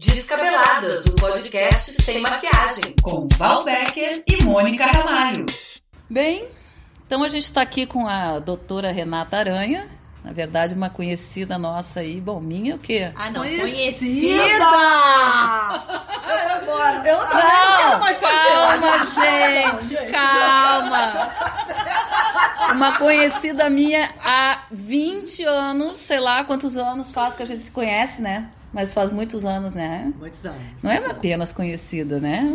Descabeladas, o podcast sem maquiagem. com Val Becker e Mônica Ramalho. Bem, então a gente está aqui com a doutora Renata Aranha, na verdade uma conhecida nossa aí, bom, minha o quê? Ah, não, Conhecida! conhecida! Eu embora. Eu não, calma, gente, calma. Uma conhecida minha há 20 anos, sei lá quantos anos faz que a gente se conhece, né? Mas faz muitos anos, né? Muitos anos. Não é apenas conhecida, né?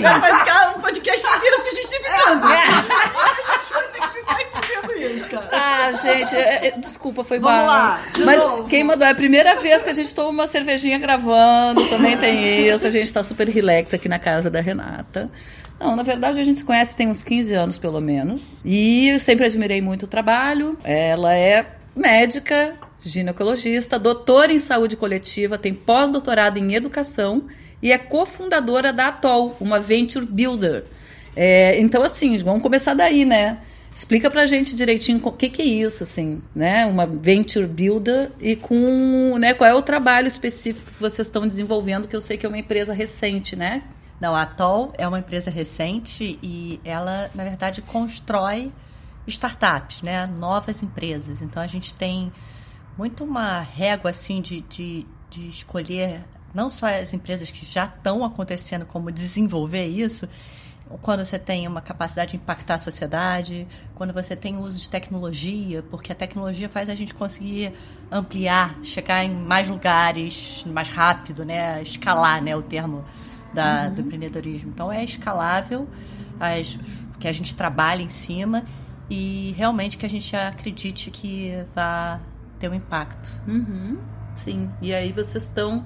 Vai ficar um podcast inteiro se justificando. A gente vai ter que ficar aqui vendo isso, cara. Ah, gente, é- é- desculpa, foi Vamos mal. lá, de Mas novo. quem mandou? É a primeira vez que a gente toma uma cervejinha gravando, também tem isso. A gente tá super relax aqui na casa da Renata. Não, na verdade a gente se conhece tem uns 15 anos pelo menos. E eu sempre admirei muito o trabalho. Ela é médica, ginecologista, doutora em saúde coletiva, tem pós-doutorado em educação e é cofundadora da Atol, uma venture builder. É, então, assim, vamos começar daí, né? Explica pra gente direitinho o que, que é isso, assim, né? Uma venture builder e com, né, qual é o trabalho específico que vocês estão desenvolvendo, que eu sei que é uma empresa recente, né? Não, a Atoll é uma empresa recente e ela, na verdade, constrói startups, né? Novas empresas. Então a gente tem muito uma régua assim de, de, de escolher não só as empresas que já estão acontecendo, como desenvolver isso. Quando você tem uma capacidade de impactar a sociedade, quando você tem uso de tecnologia, porque a tecnologia faz a gente conseguir ampliar, chegar em mais lugares mais rápido, né? Escalar, né? O termo da, do empreendedorismo. Então é escalável, as, que a gente trabalha em cima e realmente que a gente acredite que vai ter um impacto. Uhum, sim. E aí vocês estão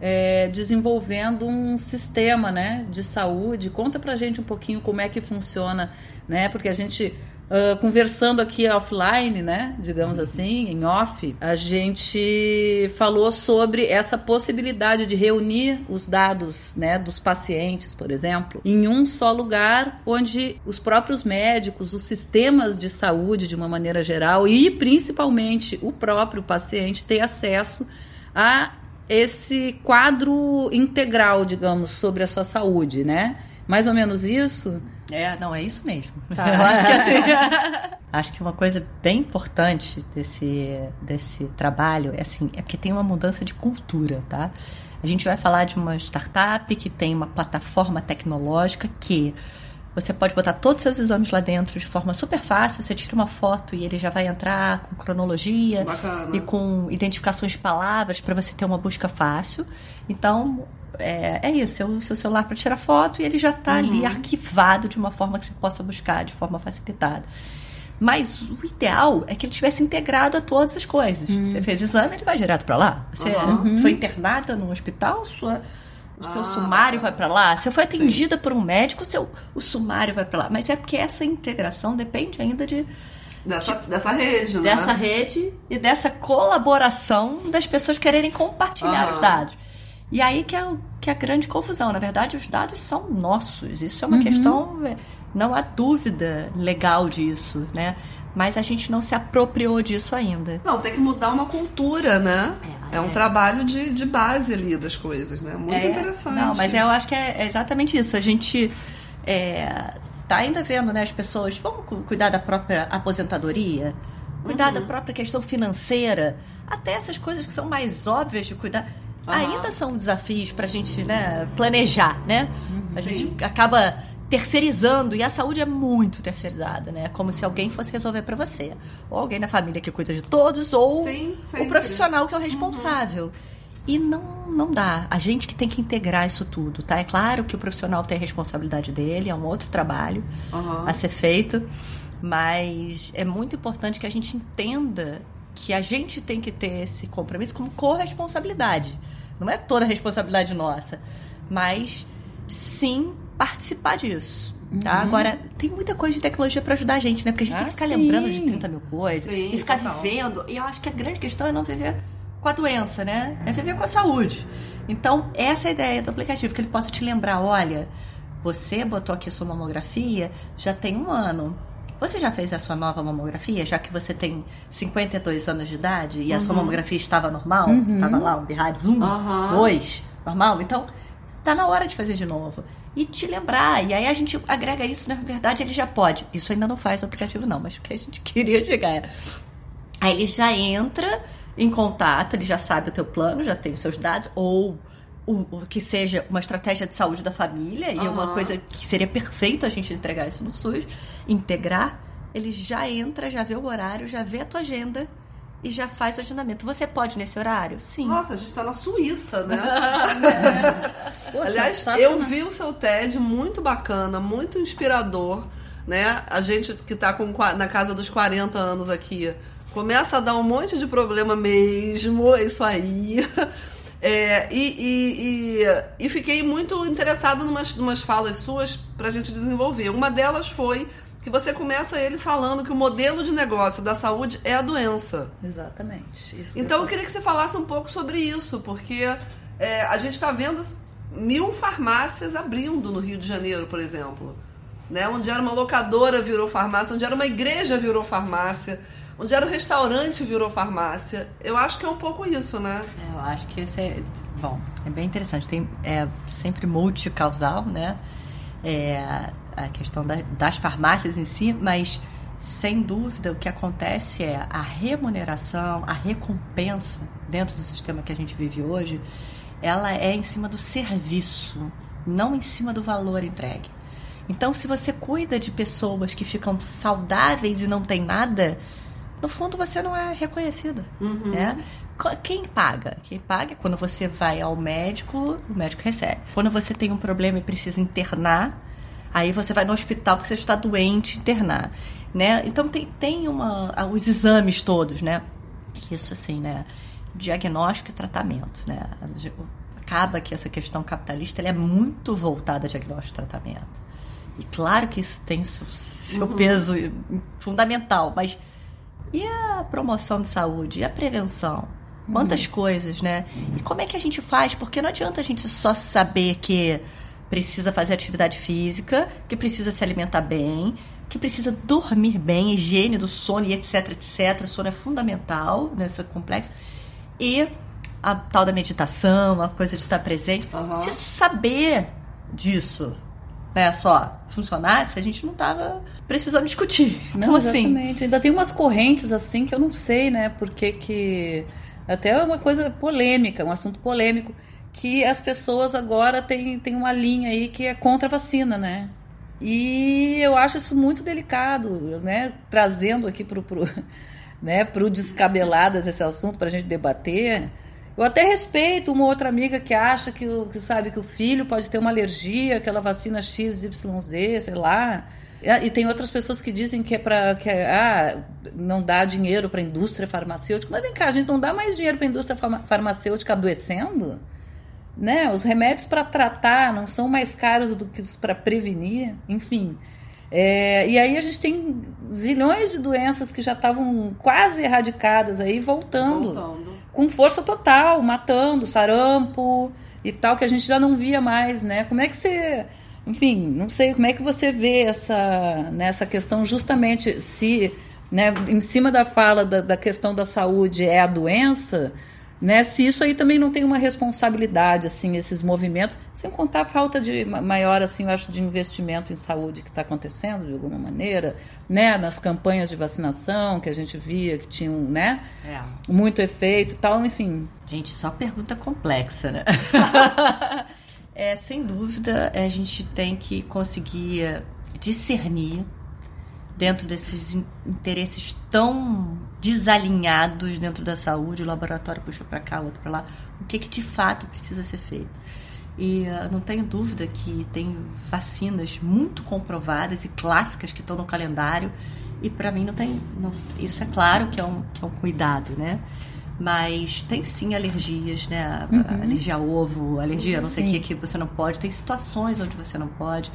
é, desenvolvendo um sistema, né, de saúde. Conta pra gente um pouquinho como é que funciona, né? Porque a gente ah, conversando aqui offline, né, digamos assim, em off, a gente falou sobre essa possibilidade de reunir os dados, né, dos pacientes, por exemplo, em um só lugar, onde os próprios médicos, os sistemas de saúde de uma maneira geral e principalmente o próprio paciente ter acesso a esse quadro integral, digamos, sobre a sua saúde, né? Mais ou menos isso? É, não, é isso mesmo. Tá. Eu acho que assim. acho que uma coisa bem importante desse, desse trabalho é assim, é porque tem uma mudança de cultura, tá? A gente vai falar de uma startup que tem uma plataforma tecnológica que você pode botar todos os seus exames lá dentro de forma super fácil. Você tira uma foto e ele já vai entrar com cronologia Bacana. e com identificações de palavras para você ter uma busca fácil. Então, é, é isso. Você usa o seu celular para tirar foto e ele já está ali arquivado de uma forma que você possa buscar de forma facilitada. Mas o ideal é que ele tivesse integrado a todas as coisas. Você fez exame, ele vai direto para lá. Você foi internada num hospital, sua, o seu Ah. sumário vai para lá. Você foi atendida por um médico, o seu, o sumário vai para lá. Mas é porque essa integração depende ainda de, Dessa, dessa rede, né? dessa rede e dessa colaboração das pessoas quererem compartilhar Aham. os dados. E aí que é, o- que é a grande confusão. Na verdade, os dados são nossos. Isso é Uhum. uma questão. é, Não há dúvida legal disso, né? Mas a gente não se apropriou disso ainda. Não, tem que mudar uma cultura, né? É, É, um é. trabalho de, de base ali das coisas, né? Muito É, interessante. Não, mas eu acho que é exatamente isso. A gente é, tá ainda vendo, né, as pessoas, vamos cu- cuidar da própria aposentadoria, cuidar Uhum. da própria questão financeira, até essas coisas que são mais óbvias de cuidar. Aham. Ainda são desafios para a gente né, planejar, né? A Sim. gente acaba terceirizando e a saúde é muito terceirizada, né? Como se alguém fosse resolver para você, ou alguém na família que cuida de todos, ou Sim, o profissional que é o responsável. E não, não dá. A gente que tem que integrar isso tudo, tá? É claro que o profissional tem a responsabilidade dele, é um outro trabalho a ser feito, mas é muito importante que a gente entenda que a gente tem que ter esse compromisso como corresponsabilidade. Não é toda a responsabilidade nossa, mas sim participar disso. Tá? Agora, tem muita coisa de tecnologia para ajudar a gente, né? Porque a gente tem Ah, que ficar sim. lembrando de 30 mil coisas Sim, e ficar total. vivendo. E eu acho que a grande questão é não viver com a doença, né? É viver com a saúde. Então, essa é a ideia do aplicativo, que ele possa te lembrar, olha, você botou aqui sua mamografia já tem um ano. Você já fez a sua nova mamografia, já que você tem 52 anos de idade e a sua mamografia estava normal? Estava lá, um BIRADS 1, Aham. 2. normal. Então, tá na hora de fazer de novo. E te lembrar. E aí a gente agrega isso, na verdade, ele já pode. Isso ainda não faz o aplicativo, não, mas o que a gente queria chegar é. Aí ele já entra em contato, ele já sabe o teu plano, já tem os seus dados, ou o, o que seja uma estratégia de saúde da família, e é uma coisa que seria perfeito a gente entregar isso no SUS, integrar. Ele já entra, já vê o horário, já vê a tua agenda e já faz o agendamento. Você pode nesse horário? Sim. Nossa, a gente tá na Suíça, né? Poxa, Aliás, eu vi o seu TED muito bacana, muito inspirador, né? A gente que tá com, qua- na casa dos 40 anos aqui começa a dar um monte de problema mesmo, é isso aí. É, e, e, e, e fiquei muito interessada em umas, umas falas suas pra gente desenvolver. Uma delas foi que você começa ele falando que o modelo de negócio da saúde é a doença. Exatamente. Isso Então eu queria que você falasse um pouco sobre isso, porque é, a gente está vendo mil farmácias abrindo no Rio de Janeiro, por exemplo. Né? Onde era uma locadora virou farmácia, onde era uma igreja virou farmácia, onde era um restaurante virou farmácia. Eu acho que é um pouco isso, né? É, eu acho que isso é. Bom, é bem interessante. Tem, é sempre multicausal, né? É, a questão da- das farmácias em si, mas sem dúvida o que acontece é a remuneração, a recompensa dentro do sistema que a gente vive hoje, ela é em cima do serviço, não em cima do valor entregue. Então, se você cuida de pessoas que ficam saudáveis e não tem nada, no fundo você não é reconhecido. Né? Co- Quem paga? Quem paga é quando você vai ao médico, o médico recebe. Quando você tem um problema e precisa internar, aí você vai no hospital porque você está doente, internar. Né? Então tem, tem uma, os exames todos, né? Isso assim, né? Diagnóstico e tratamento, né? Acaba que essa questão capitalista é muito voltada a diagnóstico e tratamento. E claro que isso tem seu, seu peso fundamental, mas e a promoção de saúde? E a prevenção? Quantas coisas, né? E como é que a gente faz? Porque não adianta a gente só saber que precisa fazer atividade física, que precisa se alimentar bem, que precisa dormir bem, higiene do sono e etc, etc. Sono é fundamental nesse complexo. E a tal da meditação, a coisa de estar presente. Se saber disso, né, só funcionasse, a gente não tava precisando discutir. Então, Não, assim, exatamente. Ainda tem umas correntes assim que eu não sei, né? Porque que. Até é uma coisa polêmica, um assunto polêmico, que as pessoas agora têm, têm uma linha aí que é contra a vacina, né? E eu acho isso muito delicado, né? Trazendo aqui pro, pro, né, pro Descabeladas esse assunto para a gente debater. Eu até respeito uma outra amiga que acha que, que sabe que o filho pode ter uma alergia, aquela vacina XYZ, sei lá. E tem outras pessoas que dizem que é para que é, ah, não dá dinheiro para a indústria farmacêutica. Mas vem cá, a gente não dá mais dinheiro para a indústria farma- farmacêutica adoecendo? Né? Os remédios para tratar não são mais caros do que para prevenir, enfim. É, e aí a gente tem zilhões de doenças que já estavam quase erradicadas aí voltando Voltando. Com força total, matando, sarampo e tal, que a gente já não via mais, né? Como é que você. Enfim, não sei como é que você vê essa, nessa questão, justamente se, né, em cima da fala da, da questão da saúde é a doença, né? Se isso aí também não tem uma responsabilidade, assim, esses movimentos, sem contar a falta de ma- maior, assim, eu acho, de investimento em saúde que está acontecendo de alguma maneira, né? Nas campanhas de vacinação que a gente via que tinham, né? é. muito efeito e tal, enfim. Gente, só pergunta complexa, né? é, sem dúvida, a gente tem que conseguir discernir dentro desses in- interesses tão desalinhados dentro da saúde, o laboratório puxa para cá, outro para lá, o que, que de fato precisa ser feito. E ah, não tenho dúvida que tem vacinas muito comprovadas e clássicas que estão no calendário. E para mim não tem. não- isso é claro que é, um, que é um cuidado, né? Mas tem sim alergias, né? Alergia a ovo, alergia a não sei o que que você não pode. Tem situações onde você não pode.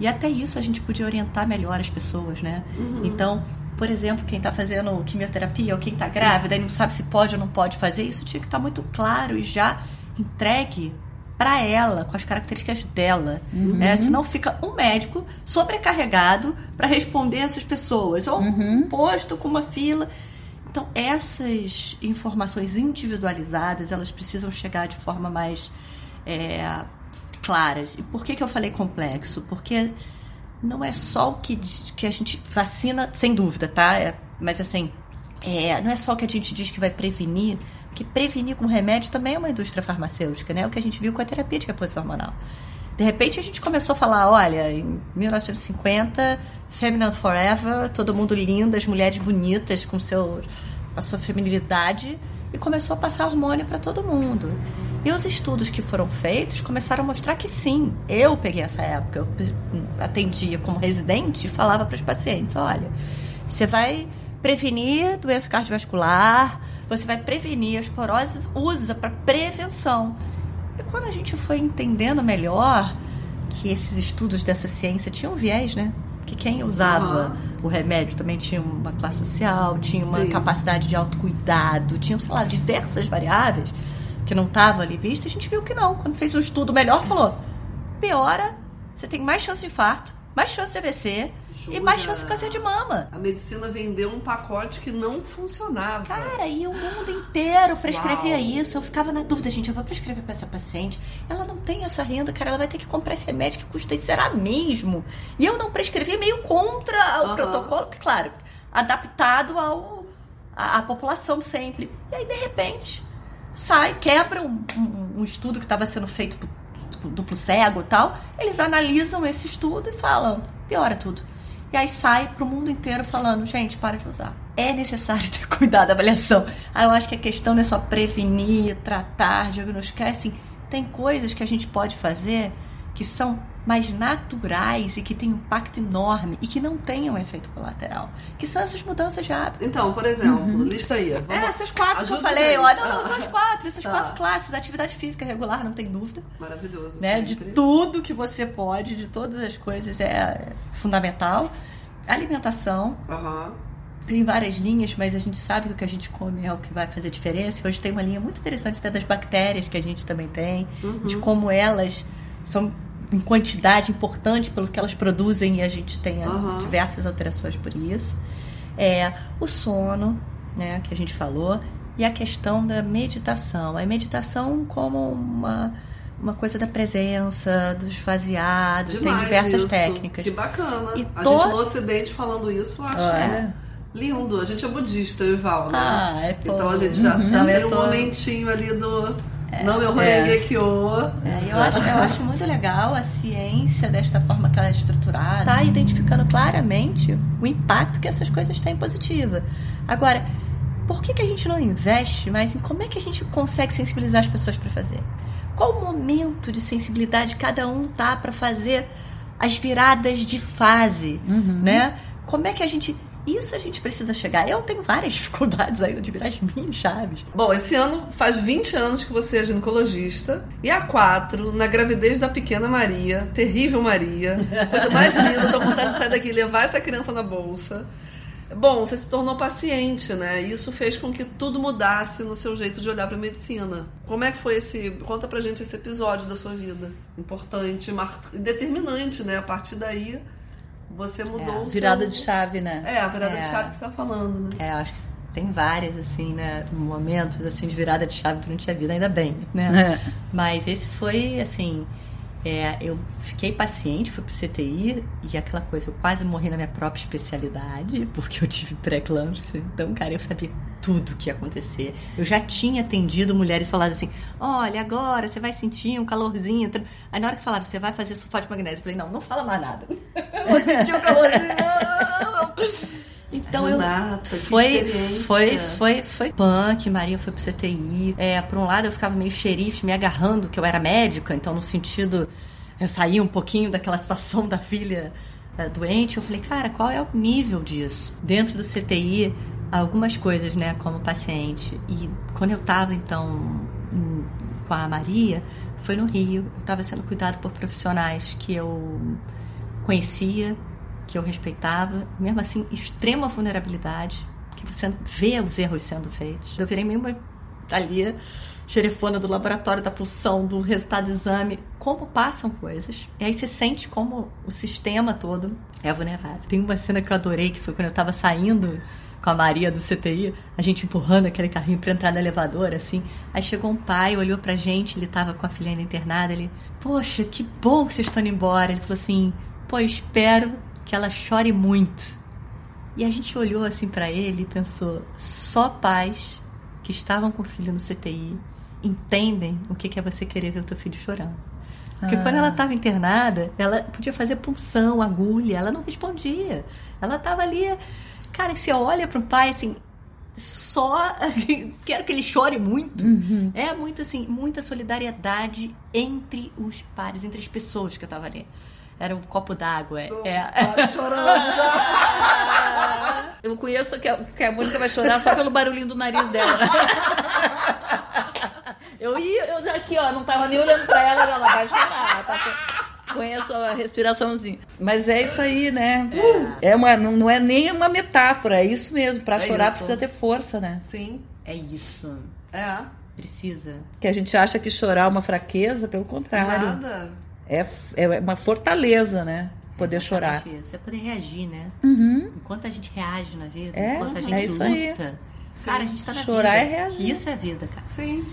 E até isso a gente podia orientar melhor as pessoas, né? Então, por exemplo, quem está fazendo quimioterapia ou quem está grávida e não sabe se pode ou não pode fazer, isso tinha que estar muito claro e já entregue para ela, com as características dela. né? Senão fica um médico sobrecarregado para responder essas pessoas, ou um posto com uma fila. Então, essas informações individualizadas, elas precisam chegar de forma mais é, claras. E por que, que eu falei complexo? Porque não é só o que, que a gente vacina, sem dúvida, tá? É, mas assim, é, não é só o que a gente diz que vai prevenir, que prevenir com remédio também é uma indústria farmacêutica, né? O que a gente viu com a terapia de reposição hormonal. De repente a gente começou a falar, olha, em 1950, Feminine Forever, todo mundo lindo, as mulheres bonitas com seu, a sua feminilidade, e começou a passar hormônio para todo mundo. E os estudos que foram feitos começaram a mostrar que sim, eu peguei essa época, eu atendia como residente e falava para os pacientes, olha, você vai prevenir doença cardiovascular, você vai prevenir a esporose, usa para prevenção. E quando a gente foi entendendo melhor que esses estudos dessa ciência tinham viés, né? Que quem usava uhum. o remédio também tinha uma classe social, tinha uma Sim. capacidade de autocuidado, tinha, sei lá, diversas variáveis que não estavam ali vistas, a gente viu que não. Quando fez um estudo melhor, falou: piora, você tem mais chance de infarto, mais chance de AVC? E mais de câncer de mama. A medicina vendeu um pacote que não funcionava. Cara, e o mundo inteiro prescrevia Uau. isso. Eu ficava na dúvida, gente, eu vou prescrever para essa paciente. Ela não tem essa renda, cara, ela vai ter que comprar esse remédio que custa isso. Será mesmo? E eu não prescrevi meio contra o protocolo, que, claro, adaptado ao a, a, população sempre. E aí, de repente, sai, quebra um, um, um estudo que estava sendo feito do, duplo cego e tal. Eles analisam esse estudo e falam: piora tudo e aí sai pro mundo inteiro falando, gente, para de usar. É necessário ter cuidado da avaliação. Aí eu acho que a questão não é só prevenir, tratar, diagnosticar, é assim, tem coisas que a gente pode fazer que são mais naturais e que têm um impacto enorme e que não tenham efeito colateral. Que são essas mudanças de hábito. Então, por exemplo, uhum. lista aí. Vamos... É, essas quatro Ajuda que eu falei, olha, não, não, são as quatro, essas tá. quatro classes. Atividade física regular, não tem dúvida. Maravilhoso. Né? De tudo que você pode, de todas as coisas, é fundamental. Alimentação. Uhum. Tem várias linhas, mas a gente sabe que o que a gente come é o que vai fazer diferença. Hoje tem uma linha muito interessante até das bactérias que a gente também tem, uhum. de como elas são em quantidade importante pelo que elas produzem e a gente tem uhum. diversas alterações por isso. É, o sono, né, que a gente falou, e a questão da meditação. A meditação como uma uma coisa da presença, do esvaziado, Demais tem diversas isso. técnicas. Que bacana. E a to... gente no Ocidente falando isso, eu acho é. lindo. A gente é budista, Ival, né? Ah, é pô. Então a gente já, uhum. já tem um momentinho ali do não meu é. que é, eu, acho, eu acho muito legal a ciência desta forma que ela é estruturada. Tá identificando claramente o impacto que essas coisas têm positiva. Agora, por que, que a gente não investe mais em como é que a gente consegue sensibilizar as pessoas para fazer? Qual o momento de sensibilidade cada um tá para fazer as viradas de fase, uhum. né? Como é que a gente isso a gente precisa chegar. Eu tenho várias dificuldades ainda de virar as minhas chaves. Bom, esse ano faz 20 anos que você é ginecologista. E há quatro, na gravidez da pequena Maria, terrível Maria, coisa mais linda, tô com vontade de sair daqui e levar essa criança na bolsa. Bom, você se tornou paciente, né? Isso fez com que tudo mudasse no seu jeito de olhar para a medicina. Como é que foi esse. Conta pra gente esse episódio da sua vida. Importante, determinante, né? A partir daí você mudou é, o virada seu... de chave, né? É, a virada é, de chave que você tá falando, né? É, acho que tem várias, assim, né? Momentos, assim, de virada de chave durante a vida, ainda bem, né? É. Mas esse foi, assim... É, eu fiquei paciente, fui pro CTI e aquela coisa, eu quase morri na minha própria especialidade, porque eu tive pré-eclâmpsia. Então, cara, eu sabia tudo que ia acontecer. Eu já tinha atendido mulheres falando assim: olha, agora você vai sentir um calorzinho. Aí na hora que falaram, você vai fazer sulfato de magnésio, eu falei: não, não fala mais nada. Vou sentir um calorzinho. Então Renata, eu foi foi foi foi punk, Maria foi pro CTI. É, por um lado eu ficava meio xerife me agarrando que eu era médica, então no sentido eu saí um pouquinho daquela situação da filha é, doente, eu falei, cara, qual é o nível disso? Dentro do CTI, algumas coisas, né, como paciente. E quando eu tava então com a Maria, foi no Rio, eu estava sendo cuidado por profissionais que eu conhecia, que eu respeitava, mesmo assim, extrema vulnerabilidade, que você vê os erros sendo feitos. Eu virei meio uma ali, xerefona do laboratório da pulsão, do resultado do exame, como passam coisas. E aí você sente como o sistema todo é vulnerável. Tem uma cena que eu adorei, que foi quando eu estava saindo com a Maria do CTI, a gente empurrando aquele carrinho para entrar no elevador, assim. Aí chegou um pai, olhou pra gente, ele tava com a filha ainda internada, ele, poxa, que bom que vocês estão indo embora. Ele falou assim, pô, espero que ela chore muito. E a gente olhou assim para ele e pensou, só pais que estavam com o filho no CTI entendem o que é você querer ver o teu filho chorando. Porque ah. quando ela estava internada, ela podia fazer punção, agulha, ela não respondia. Ela estava ali. Cara, você olha para um pai assim, só quero que ele chore muito. Uhum. É muito assim, muita solidariedade entre os pares, entre as pessoas que eu estava ali. Era um copo d'água. É. é. chorando já. Eu conheço que a, que a Mônica vai chorar só pelo barulhinho do nariz dela. Eu ia, eu já aqui, ó, não tava nem olhando pra ela, ela vai chorar. Tá, conheço a respiraçãozinha. Mas é isso aí, né? É, é uma, não, não, é nem uma metáfora, é isso mesmo. Pra é chorar isso. precisa ter força, né? Sim. É isso. É. Precisa. Que a gente acha que chorar é uma fraqueza, pelo contrário. Nada. É, é uma fortaleza, né? Poder é chorar. Isso, é poder reagir, né? Uhum. Enquanto a gente reage na vida, é, enquanto a é gente luta. Aí. Cara, a gente tá na Chorar vida. é reagir. Isso é vida, cara. Sim.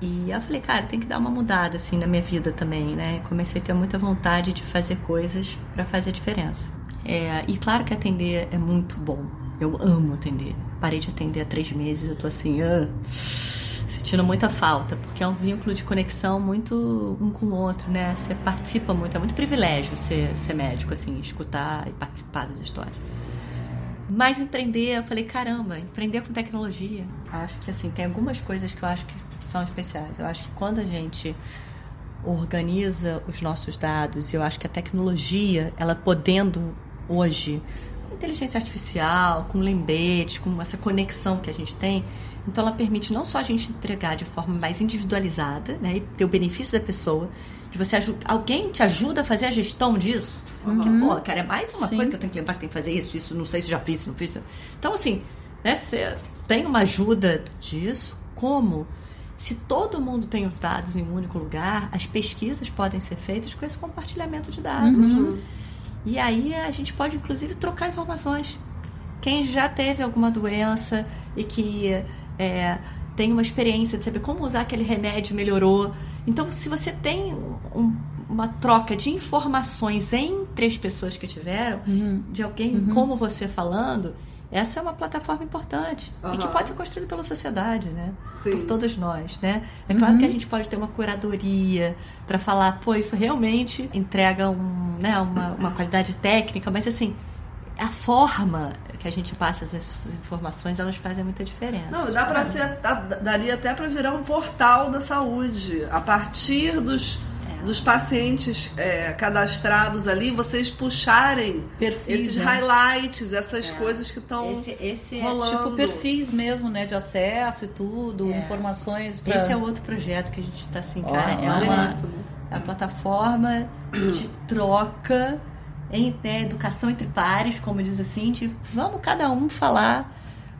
E eu falei, cara, tem que dar uma mudada assim na minha vida também, né? Comecei a ter muita vontade de fazer coisas para fazer a diferença. É, e claro que atender é muito bom. Eu amo atender. Parei de atender há três meses, eu tô assim, ah, sentindo muita falta, porque é um vínculo de conexão muito um com o outro, né? Você participa muito, é muito privilégio ser, ser médico, assim, escutar e participar das histórias. Mas empreender, eu falei, caramba, empreender com tecnologia. Acho que assim, tem algumas coisas que eu acho que são especiais. Eu acho que quando a gente organiza os nossos dados, eu acho que a tecnologia, ela podendo hoje, com inteligência artificial, com lembretes, com essa conexão que a gente tem, então ela permite não só a gente entregar de forma mais individualizada, né, e ter o benefício da pessoa, de você alguém te ajuda a fazer a gestão disso. Uhum. Que, pô, cara, é mais uma Sim. coisa que eu tenho que lembrar que tem que fazer isso, isso, não sei se já fiz, se não fiz. Então, assim, né, você tem uma ajuda disso, como se todo mundo tem os dados em um único lugar, as pesquisas podem ser feitas com esse compartilhamento de dados. Uhum. E aí a gente pode, inclusive, trocar informações. Quem já teve alguma doença e que é, tem uma experiência de saber como usar aquele remédio melhorou. Então, se você tem um, uma troca de informações entre as pessoas que tiveram, uhum. de alguém uhum. como você falando, essa é uma plataforma importante uhum. e que pode ser construída pela sociedade, né? Sim. Por todos nós, né? É claro uhum. que a gente pode ter uma curadoria para falar, pô, isso realmente entrega um, né, uma, uma qualidade técnica, mas assim, a forma que a gente passa essas informações, elas fazem muita diferença. Não, dá para ser, daria até para virar um portal da saúde a partir dos dos pacientes é, cadastrados ali, vocês puxarem perfis, esses né? highlights, essas é. coisas que estão esse, esse rolando. É tipo perfis mesmo, né? De acesso e tudo, é. informações. Pra... Esse é outro projeto que a gente está assim, cara. Oh, é uma, é uma plataforma de troca em né, educação entre pares, como diz assim, de vamos cada um falar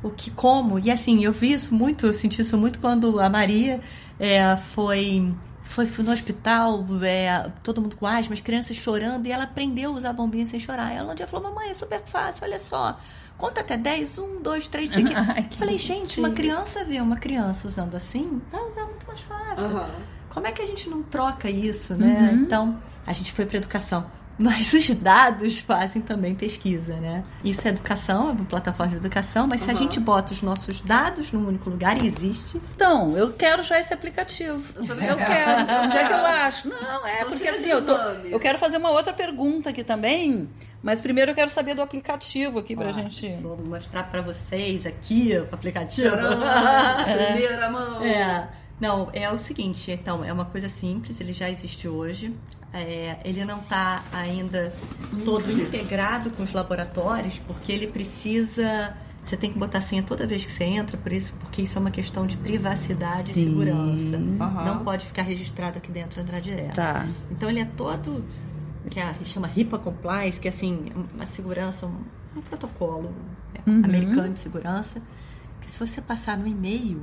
o que, como. E assim, eu vi isso muito, eu senti isso muito quando a Maria é, foi foi, foi no hospital, é, todo mundo com asma, as crianças chorando, e ela aprendeu a usar a bombinha sem chorar. Ela um dia falou, mamãe, é super fácil, olha só. Conta até 10, 1, 2, 3, isso aqui. Ai, Falei, gente, uma criança vê uma criança usando assim, vai usar muito mais fácil. Uhum. Como é que a gente não troca isso, né? Uhum. Então, a gente foi para educação. Mas os dados fazem também pesquisa, né? Isso é educação, é uma plataforma de educação, mas uhum. se a gente bota os nossos dados num único lugar, existe. Então, eu quero já esse aplicativo. Eu, eu quero. Onde é que eu acho? Não, é porque assim, eu, tô, eu quero fazer uma outra pergunta aqui também, mas primeiro eu quero saber do aplicativo aqui pra ah, gente. Vou mostrar para vocês aqui o aplicativo. Primeira mão. É. Não, é o seguinte, então, é uma coisa simples, ele já existe hoje. É, ele não está ainda todo integrado com os laboratórios, porque ele precisa. Você tem que botar senha toda vez que você entra, por isso, porque isso é uma questão de privacidade Sim. e segurança. Uhum. Não pode ficar registrado aqui dentro e entrar direto. Tá. Então ele é todo que a chama HIPAA compliance, que é assim uma segurança, um, um protocolo uhum. americano de segurança, que se você passar no e-mail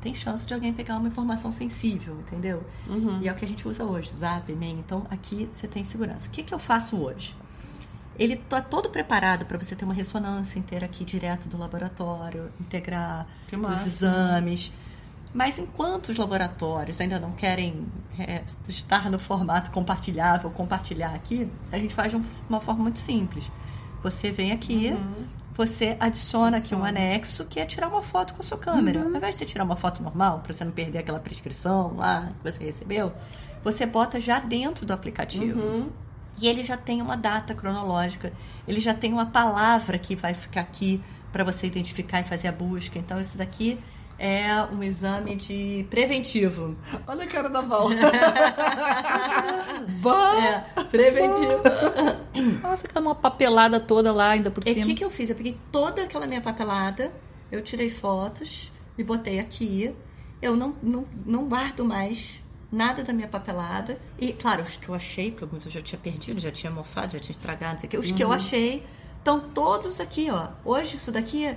tem chance de alguém pegar uma informação sensível, entendeu? Uhum. E é o que a gente usa hoje, Zap, e-mail. Então, aqui você tem segurança. O que, que eu faço hoje? ele está todo preparado para você ter uma ressonância inteira aqui direto do laboratório, integrar os exames. Mas enquanto os laboratórios ainda não querem é, estar no formato compartilhável, compartilhar aqui, a gente faz de um- uma forma muito simples. Você vem aqui, você adiciona aqui um anexo que é tirar uma foto com a sua câmera. Ao invés de você tirar uma foto normal, para você não perder aquela prescrição lá que você recebeu, você bota já dentro do aplicativo. E ele já tem uma data cronológica, ele já tem uma palavra que vai ficar aqui para você identificar e fazer a busca. Então, isso daqui é um exame de preventivo. Olha a cara da Val. É, preventivo. Nossa, que uma papelada toda lá ainda por E o cima. que, que eu fiz? Eu peguei toda aquela minha papelada, eu tirei fotos e botei aqui. Eu não, não, não guardo mais nada da minha papelada. E, claro, os que eu achei, porque alguns eu já tinha perdido, já tinha mofado, já tinha estragado, não sei o quê. Os que eu achei estão todos aqui, ó. Hoje, isso daqui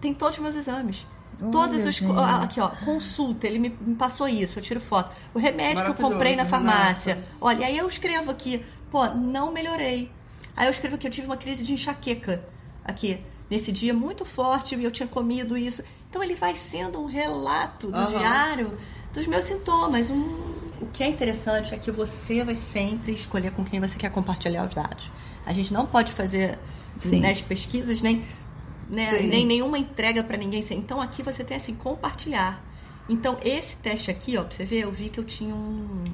tem todos os meus exames. Todos os. gente. ó, Aqui, ó, consulta, ele me, me passou isso, eu tiro foto. O remédio que eu comprei na Maravilhoso, farmácia. Renata. Olha, aí eu escrevo aqui, pô, não melhorei. Aí eu escrevo que eu tive uma crise de enxaqueca aqui, nesse dia muito forte, e eu tinha comido isso. Então ele vai sendo um relato do Aham. diário dos meus sintomas. Um- O que é interessante é que você vai sempre escolher com quem você quer compartilhar os dados. A gente não pode fazer Sim. né, as pesquisas nem, né, Sim. nem nenhuma entrega para ninguém. Então aqui você tem assim compartilhar. Então esse teste aqui, ó, pra você ver, eu vi que eu tinha um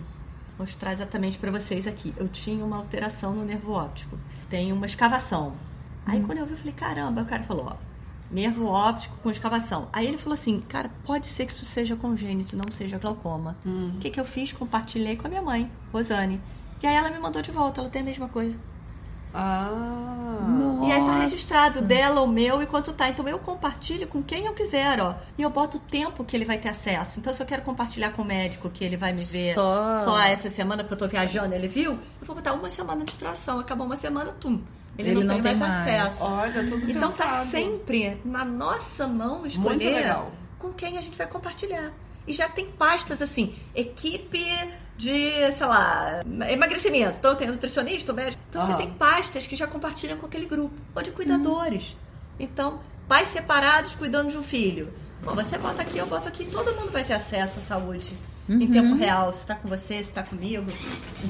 Vou mostrar exatamente para vocês aqui. Eu tinha uma alteração no nervo óptico. Tem uma escavação. Aí quando eu vi, eu falei, caramba, o cara falou, ó, nervo óptico com escavação. Aí ele falou assim, cara, pode ser que isso seja congênito, não seja glaucoma. O que, que eu fiz? Compartilhei com a minha mãe, Rosane. E aí ela me mandou de volta, ela tem a mesma coisa. Ah. E aí tá Nossa. registrado dela, o meu e quanto tá. Então eu compartilho com quem eu quiser, ó. E eu boto o tempo que ele vai ter acesso. Então se eu quero compartilhar com o médico que ele vai me ver Só- só essa semana porque eu tô viajando, ele viu, eu vou botar uma semana de duração. Acabou uma semana, tum. Ele, Ele não, não tem tem mais, mais. acesso. Olha, tudo Então tá sempre na nossa mão Muito escolher legal. com quem a gente vai compartilhar. E já tem pastas assim, equipe de, sei lá, emagrecimento. Então tem nutricionista, o médico. Então você Aham. tem pastas que já compartilham com aquele grupo. Ou de cuidadores. Então, pais separados cuidando de um filho. Pô, você bota aqui, eu boto aqui, todo mundo vai ter acesso à saúde. Em tempo real, se tá com você, se tá comigo.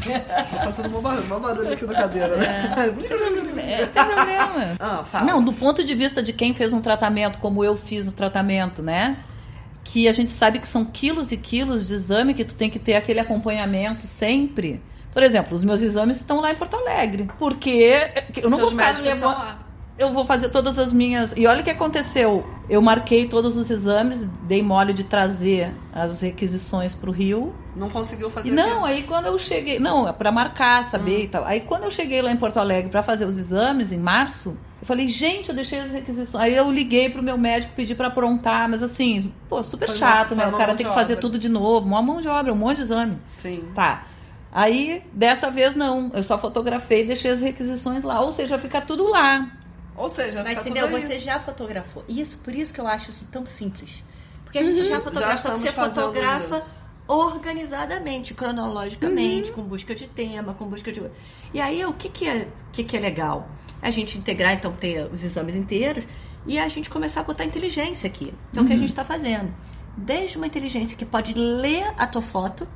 Tá passando uma uma barulho aqui na cadeira, né? É, não tem problema. Ah, fala. Não, do ponto de vista de quem fez um tratamento, como eu fiz o tratamento, né? Que a gente sabe que são quilos e quilos de exame que tu tem que ter aquele acompanhamento sempre. Por exemplo, os meus exames estão lá em Porto Alegre. Porque eu não Seus vou ficar levando. Eu vou fazer todas as minhas. E olha o que aconteceu. Eu marquei todos os exames, dei mole de trazer as requisições para o Rio. Não conseguiu fazer E não, aí quando eu cheguei. Não, é pra marcar, saber e tal. Aí quando eu cheguei lá em Porto Alegre pra fazer os exames, em março, eu falei, gente, eu deixei as requisições. Aí eu liguei pro meu médico, pedi pra aprontar, mas assim, pô, super Foi chato, né? uma O cara tem que fazer obra. tudo de novo, uma mão de obra, um monte de exame. Sim. Tá. Aí, dessa vez não, eu só fotografei e deixei as requisições lá. Ou seja, fica tudo lá. Ou seja, Mas entendeu? Você já fotografou. Isso, por isso que eu acho isso tão simples. Porque a gente já fotografa, estamos você fotografa isso. organizadamente, cronologicamente, com busca de tema, com busca de. E aí, o que, que, é, o que, que é legal? A gente integrar, então, ter os exames inteiros e a gente começar a botar inteligência aqui. Que é o que a gente está fazendo. Desde uma inteligência que pode ler a tua foto.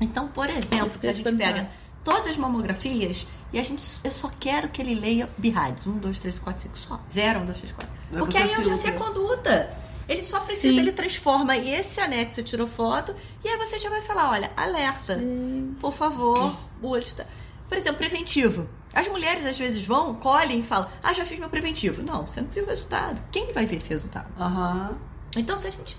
Então, por exemplo, se a gente pega todas as mamografias e a gente eu só quero que ele leia BIRADS. 1, 2, 3, 4, 5, só. 0, 1, 2, 3, 4. Aí Porque você aí eu já sei a conduta. Ele só precisa, Sim. ele transforma esse anexo, você tirou foto, e aí você já vai falar, olha, alerta, por favor, o está... Por exemplo, preventivo. As mulheres às vezes vão, colhem e falam, ah, já fiz meu preventivo. Não, você não viu o resultado. Quem vai ver esse resultado? Aham. Então, se a gente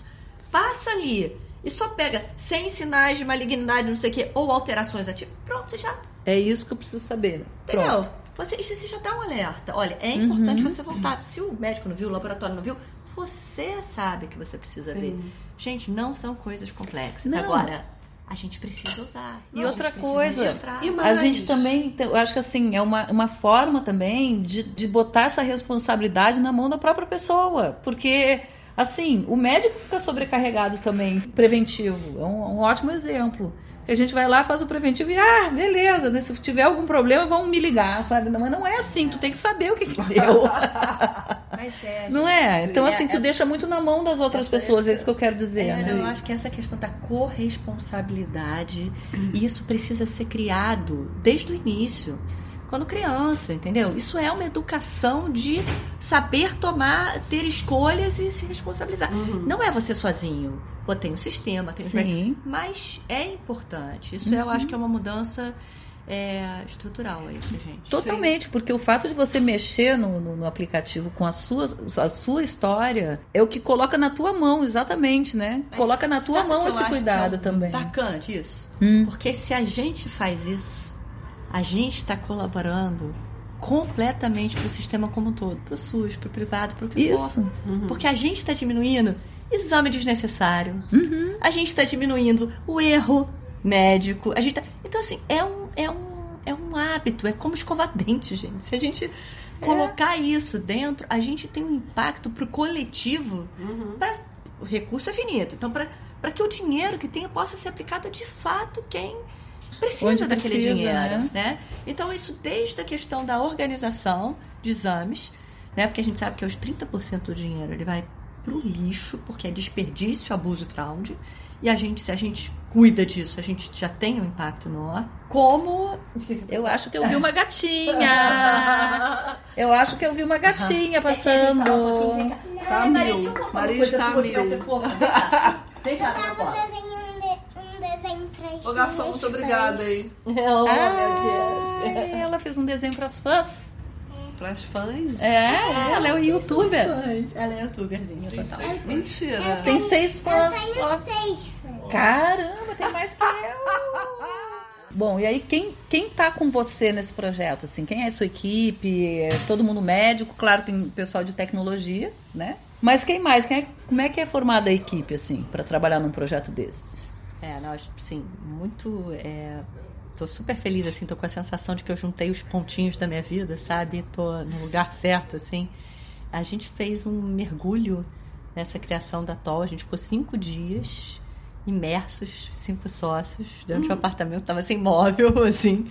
passa ali e só pega sem sinais de malignidade, não sei o quê, ou alterações ativas, pronto, você já É isso que eu preciso saber. né? Entendeu? Pronto. Você, você já dá um alerta. Olha, é importante você voltar. Se o médico não viu, o laboratório não viu, você sabe que você precisa ver. Gente, não são coisas complexas. Não. Agora, a gente precisa usar. E A outra coisa. E A gente também, tem- eu acho que assim, é uma, uma forma também de, de botar essa responsabilidade na mão da própria pessoa. Porque, assim, o médico fica sobrecarregado também, preventivo. É um, um ótimo exemplo. Que a gente vai lá, faz o preventivo e, ah, beleza, né? se tiver algum problema, vão me ligar, sabe? Não, mas não é assim, tu tem que saber o que, que deu. Mas é. Não é? Então, É, assim, tu é- deixa muito na mão das outras É pessoas, isso é isso que eu quero dizer. É, né? eu acho que essa questão da corresponsabilidade, isso precisa ser criado desde o início, quando criança, entendeu? Isso é uma educação de saber tomar, ter escolhas e se responsabilizar. Não é você sozinho. Pô, tem um sistema, tem um Sim. mas é importante. Isso eu acho que é uma mudança é, estrutural aí pra gente. Totalmente, porque o fato de você mexer no, no- no aplicativo com a sua, a sua história é o que coloca na tua mão, exatamente, né? Mas coloca na tua mão esse que cuidado é um também. Bacana disso. Hum. Porque se a gente faz isso, a gente está colaborando completamente para o sistema como um todo, para o SUS, para o privado, para o que Isso. for. Porque a gente está diminuindo exame desnecessário, Uhum. a gente está diminuindo o erro médico, a gente tá... então assim é um é um é um hábito, é como escovar dente, gente. Se a gente colocar isso dentro, a gente tem um impacto pro coletivo. Pra, o recurso é finito, então para que o dinheiro que tenha possa ser aplicado de fato quem precisa Onde daquele precisa, dinheiro, né? né? Então isso desde a questão da organização de exames, né? Porque a gente sabe que os 30% do dinheiro ele vai pro lixo, porque é desperdício, abuso e fraude. E a gente, se a gente cuida disso, a gente já tem um impacto menor. Como. Eu acho que eu vi uma gatinha. Eu acho que eu vi uma gatinha passando. Tá mil. Maria está mil. Vem cá, Eu tava Ô, garçom, muito obrigada? Oh, Ai, ela fez um desenho para as fãs. Para as fãs. É, ela é o youtuber. Ela é youtuberzinha total. Mentira. Tem seis Eu fãs. Ó, tenho seis fãs. Caramba, tem mais que eu. Bom, e aí quem, quem tá com você nesse projeto? Assim, quem é a sua equipe? É todo mundo médico, claro, tem pessoal de tecnologia, né? Mas quem mais? Quem é- como é que é formada a equipe, assim, para trabalhar num projeto desse? É, sim, muito. É, tô super feliz, assim, tô com a sensação de que eu juntei os pontinhos da minha vida, sabe? Tô no lugar certo, assim. A gente fez um mergulho nessa criação da TOL, a gente ficou cinco dias imersos, cinco sócios, dentro de um apartamento, tava sem móvel, assim,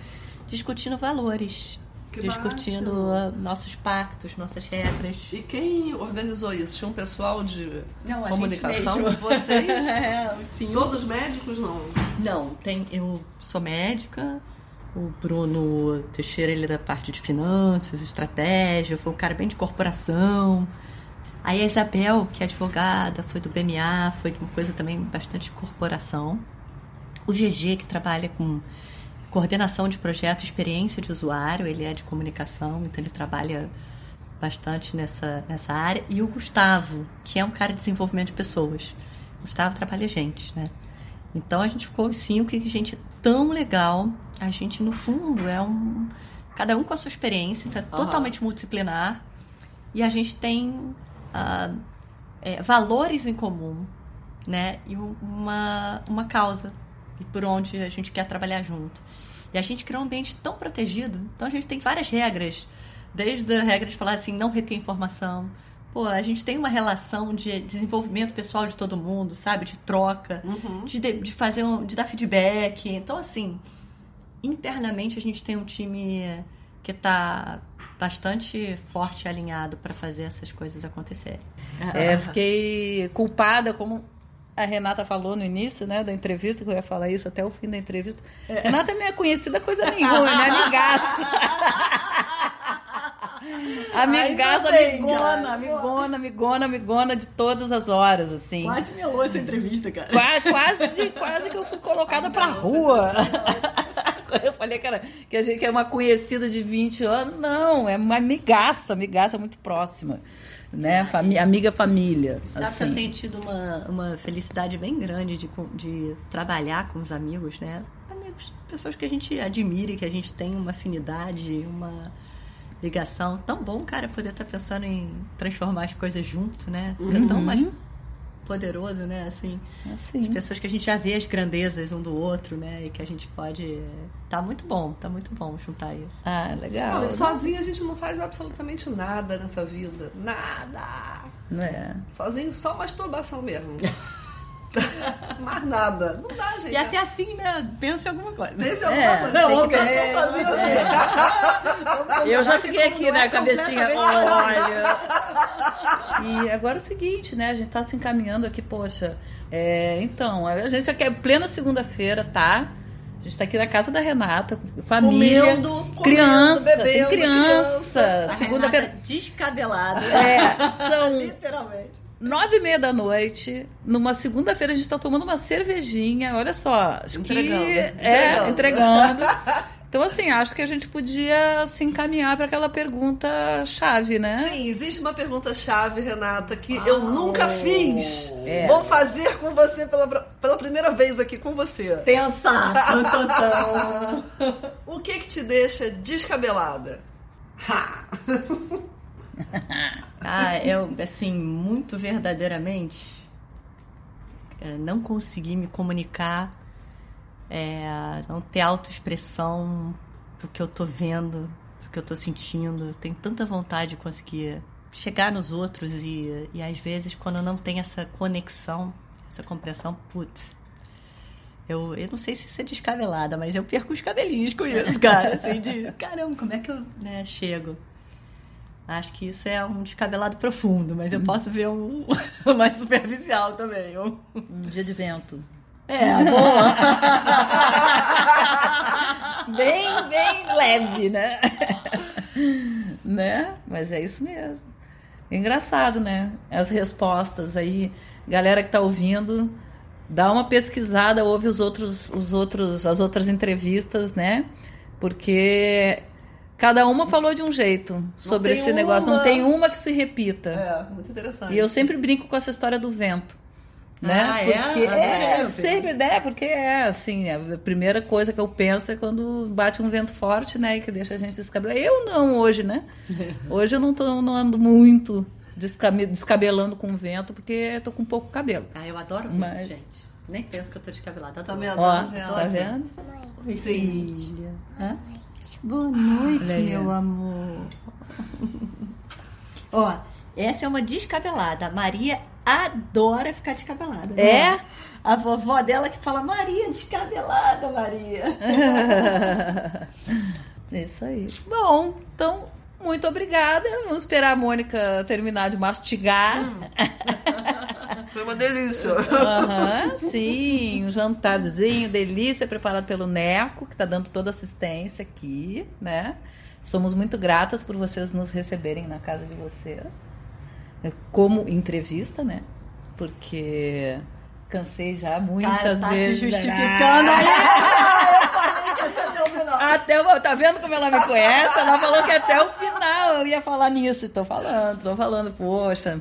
discutindo valores. Que discutindo nossos pactos, nossas regras. E quem organizou isso? Tinha um pessoal de Não, a gente comunicação? Vocês? É, sim. Todos médicos, não? Não, tem. Eu sou médica. O Bruno Teixeira, ele é da parte de finanças, estratégia, foi um cara bem de corporação. Aí a Isabel, que é advogada, foi do BMA, foi de uma coisa também bastante de corporação. O GG, que trabalha com coordenação de projeto, experiência de usuário, ele é de comunicação, então ele trabalha bastante nessa, nessa área. E o Gustavo, que é um cara de desenvolvimento de pessoas. O Gustavo trabalha gente, né? Então a gente ficou cinco e gente tão legal. A gente, no fundo, é um. Cada um com a sua experiência, tá totalmente multidisciplinar. E a gente tem ah, é, valores em comum, né? E um- uma, uma causa e por onde a gente quer trabalhar junto. E a gente criou um ambiente tão protegido. Então a gente tem várias regras. Desde a regra de falar assim, não reter informação. Pô, a gente tem uma relação de desenvolvimento pessoal de todo mundo, sabe? De troca, de, de, de fazer um, de dar feedback. Então, assim, internamente a gente tem um time que está bastante forte e alinhado para fazer essas coisas acontecerem. É, fiquei culpada, como a Renata falou no início, né, da entrevista, que eu ia falar isso até o fim da entrevista. Renata é minha conhecida coisa nenhuma, né, amigaça. Amigaça, amigona, amigona, amigona, amigona de todas as horas, assim. Quase melou essa entrevista, cara. Qua- Quase, quase que eu fui colocada pra rua. Eu falei que, era, que a gente que é uma conhecida de 20 anos, não, é uma amigaça, amigaça muito próxima. Né? Fami- amiga família. Sabe que assim. eu tenho tido uma, uma felicidade bem grande de, de trabalhar com os amigos, né? Amigos, pessoas que a gente admira que a gente tem uma afinidade, uma ligação. Tão bom, cara, poder estar pensando em transformar as coisas junto, né? Fica tão Uhum. mais poderoso, né? Assim, Assim. pessoas que a gente já vê as grandezas um do outro, né? E que a gente pode... Tá muito bom, tá muito bom juntar isso. Ah, legal. Não, e sozinho a gente não faz absolutamente nada nessa vida. Nada. É. Sozinho só masturbação mesmo. Mais nada. Não dá, gente. E até assim, né? Pensa em alguma coisa. Esse é uma É. coisa. Tem que É. sozinho assim. Eu já fiquei aqui na não é cabecinha. Olha. E agora é o seguinte, né? A gente tá se encaminhando aqui, poxa. é, então, a gente aqui é plena segunda-feira, tá? A gente tá aqui na casa da Renata, família, Comendo, comendo, criança, tem bebendo, criança. Segunda-feira. Renata descabelada. É, são Literalmente. nove e meia da noite. Numa segunda-feira a gente tá tomando uma cervejinha. Olha só, acho Entregando, que é entregando. Então assim, acho que a gente podia se encaminhar para aquela pergunta chave, né? Sim, existe uma pergunta-chave, Renata, que eu nunca fiz. É. Vou fazer com você pela, pela primeira vez aqui com você. Pensar. O que que te deixa descabelada? Ah, eu, assim, muito verdadeiramente, é, não consegui me comunicar, é, não ter autoexpressão do que eu tô vendo, do que eu tô sentindo. Eu tenho tanta vontade de conseguir chegar nos outros e, e às vezes, quando não tem essa conexão, essa compreensão, putz. Eu, eu não sei se isso é descabelada, mas eu perco os cabelinhos com isso, cara. Assim, de caramba, como é que eu né, chego? Acho que isso é um descabelado profundo, mas eu posso ver um mais superficial também. Um- Um dia de vento. É, boa. bem, bem leve, né? né? Mas é isso mesmo. Engraçado, né? As respostas aí, galera que tá ouvindo, dá uma pesquisada, ouve os outros, os outros, as outras entrevistas, né? Porque cada uma falou de um jeito sobre esse negócio. Não uma- tem uma que se repita. É, muito interessante. E eu sempre brinco com essa história do vento. Né? Ah, é? Porque é, o sempre, né? Porque é assim, a primeira coisa que eu penso é quando bate um vento forte, né? E que deixa a gente descabelar. Eu não hoje, né? Hoje eu não, tô, não ando muito descabe- descabelando com vento, porque eu tô com pouco cabelo. Ah, eu adoro ver, Mas- gente. Nem penso que eu tô descabelada. Tá vendo? Ó, Tá vendo? tá vendo? Oi, Sim. filha. Hã? Boa noite, aí. meu amor. Ó, essa é uma descabelada. Maria adora ficar descabelada. né? É? A vovó dela que fala, Maria, descabelada, Maria. Isso aí. Bom, então, muito obrigada. Vamos esperar a Mônica terminar de mastigar. Foi uma delícia. Aham, sim, um jantarzinho, delícia, preparado pelo Neco, que está dando toda a assistência aqui, né? Somos muito gratas por vocês nos receberem na casa de vocês, como entrevista, né? Porque cansei já muitas Cara, tá vezes. se né? justificando aí. Até o, tá vendo como ela me conhece? Ela falou que até o final eu ia falar nisso. Tô falando, tô falando, poxa.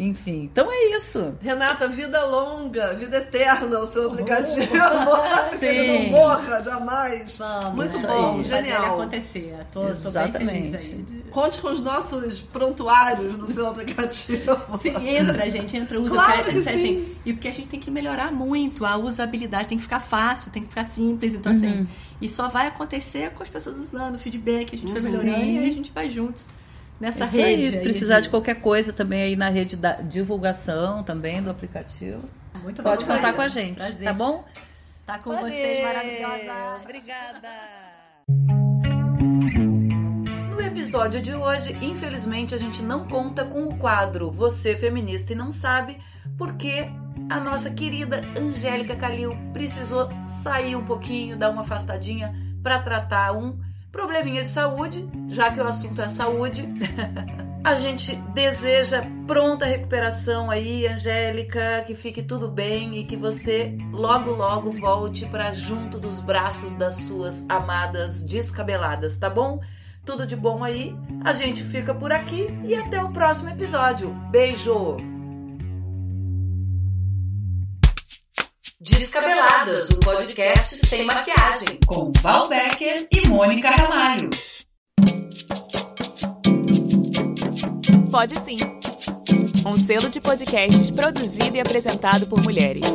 Enfim, então é isso. Renata, vida longa, vida eterna, o seu aplicativo. Sim. que ele não morra, jamais. Vamos, Muito bom, aí, fazer genial. acontecer. Tô, tô bem Exatamente. feliz aí. Conte com os nossos prontuários do seu aplicativo. Sim, entra, gente, entra, usa. Claro dizer sim. assim, e porque a gente tem que melhorar muito a usabilidade, tem que ficar fácil, tem que ficar simples. Então, assim, e só vai acontecer com as pessoas usando, o feedback, a gente vai melhorando Sim. e a gente vai juntos nessa Isso rede. aí, se precisar de qualquer coisa também aí na rede da divulgação também do aplicativo, Muito pode bom, contar com a gente, Prazer. tá bom? Tá com Valeu, vocês, maravilhosa. Obrigada. No episódio de hoje, infelizmente, a gente não conta com o quadro Você Feminista e Não Sabe, porque a nossa querida Angélica Calil precisou sair um pouquinho, dar uma afastadinha para tratar um probleminha de saúde, já que o assunto é saúde. A gente deseja pronta recuperação aí, Angélica, que fique tudo bem e que você logo logo volte para junto dos braços das suas amadas descabeladas, tá bom? Tudo de bom aí. A gente fica por aqui e até o próximo episódio. Beijo. Descabeladas, o podcast sem maquiagem. Com Val Becker e Mônica Ramalho. Pode sim. Um selo de podcasts produzido e apresentado por mulheres.